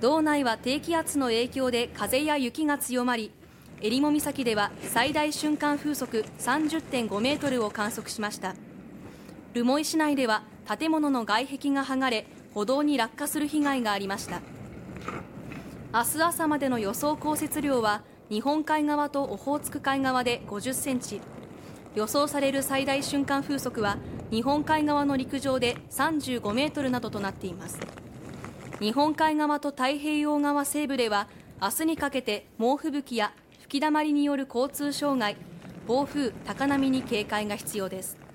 道内は低気圧の影響で風や雪が強まり襟裳岬では最大瞬間風速30.5メートルを観測しました。留萌市内では建物の外壁が剥がれ歩道に落下する被害がありました。明日朝までの予想降雪量は日本海側とオホーツク海側で50センチ。予想される最大瞬間風速は日本海側の陸上で35メートルなどとなっています。日本海側と太平洋側西部では明日にかけて猛吹雪や吹きだまりによる交通障害暴風高波に警戒が必要です。